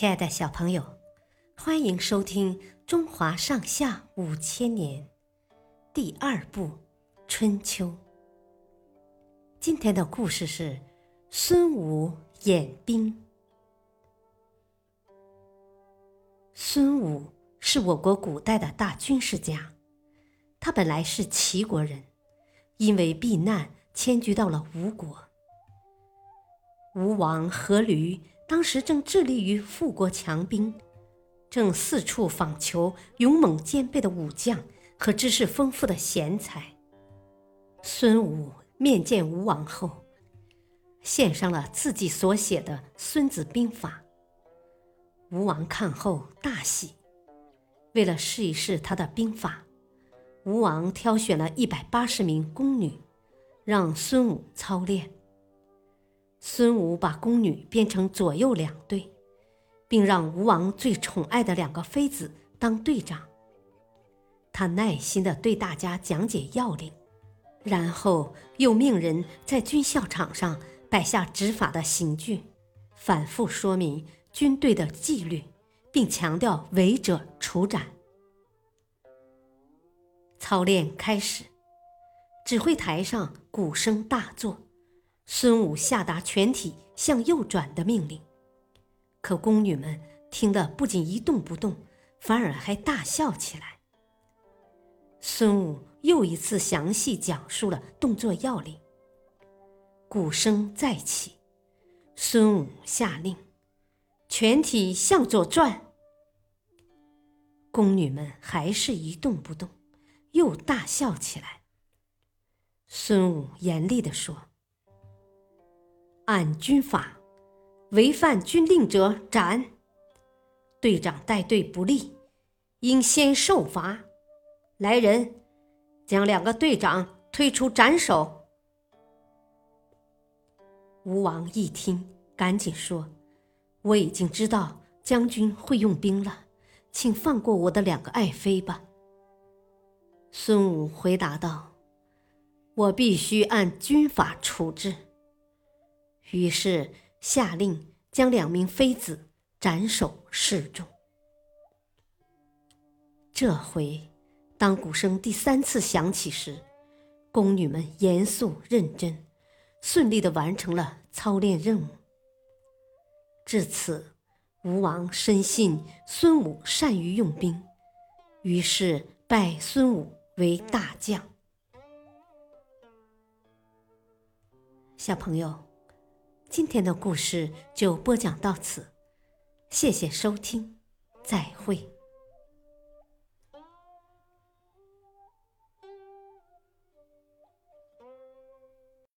亲爱的小朋友，欢迎收听《中华上下五千年》第二部《春秋》。今天的故事是孙武演兵。孙武是我国古代的大军事家，他本来是齐国人，因为避难迁居到了吴国。吴王阖闾。当时正致力于富国强兵，正四处访求勇猛兼备的武将和知识丰富的贤才。孙武面见吴王后，献上了自己所写的《孙子兵法》。吴王看后大喜，为了试一试他的兵法，吴王挑选了一百八十名宫女，让孙武操练。孙武把宫女编成左右两队，并让吴王最宠爱的两个妃子当队长。他耐心地对大家讲解要领，然后又命人在军校场上摆下执法的刑具，反复说明军队的纪律，并强调违者处斩。操练开始，指挥台上鼓声大作。孙武下达全体向右转的命令，可宫女们听得不仅一动不动，反而还大笑起来。孙武又一次详细讲述了动作要领。鼓声再起，孙武下令：“全体向左转。”宫女们还是一动不动，又大笑起来。孙武严厉地说。按军法，违反军令者斩。队长带队不利，应先受罚。来人，将两个队长推出斩首。吴王一听，赶紧说：“我已经知道将军会用兵了，请放过我的两个爱妃吧。”孙武回答道：“我必须按军法处置。”于是下令将两名妃子斩首示众。这回，当鼓声第三次响起时，宫女们严肃认真，顺利的完成了操练任务。至此，吴王深信孙武善于用兵，于是拜孙武为大将。小朋友。今天的故事就播讲到此，谢谢收听，再会。